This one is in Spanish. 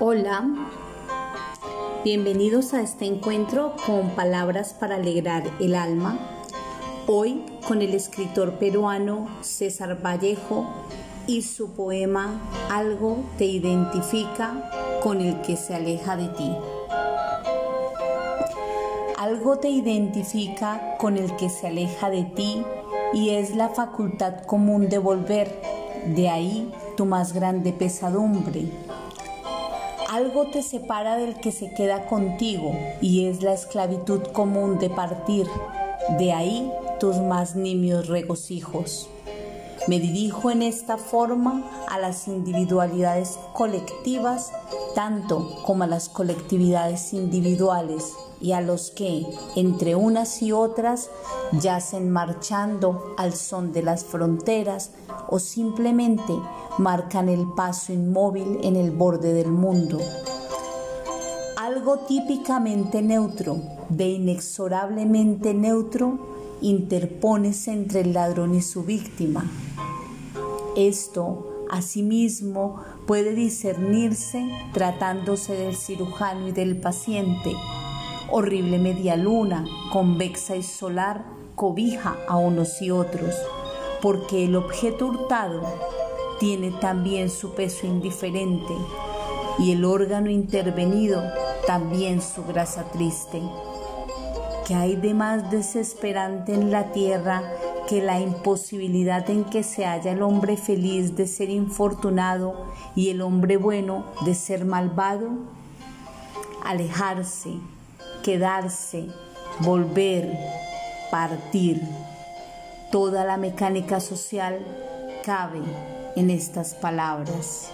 Hola, bienvenidos a este encuentro con palabras para alegrar el alma. Hoy con el escritor peruano César Vallejo y su poema Algo te identifica con el que se aleja de ti. Algo te identifica con el que se aleja de ti y es la facultad común de volver, de ahí tu más grande pesadumbre algo te separa del que se queda contigo y es la esclavitud común de partir. De ahí tus más nimios regocijos. Me dirijo en esta forma a las individualidades colectivas tanto como a las colectividades individuales y a los que, entre unas y otras, yacen marchando al son de las fronteras o simplemente marcan el paso inmóvil en el borde del mundo. Algo típicamente neutro, de inexorablemente neutro, interpones entre el ladrón y su víctima. Esto, asimismo, puede discernirse tratándose del cirujano y del paciente. Horrible media luna, convexa y solar, cobija a unos y otros, porque el objeto hurtado tiene también su peso indiferente y el órgano intervenido también su grasa triste. ¿Qué hay de más desesperante en la tierra que la imposibilidad en que se halla el hombre feliz de ser infortunado y el hombre bueno de ser malvado? Alejarse, quedarse, volver, partir. Toda la mecánica social cabe en estas palabras.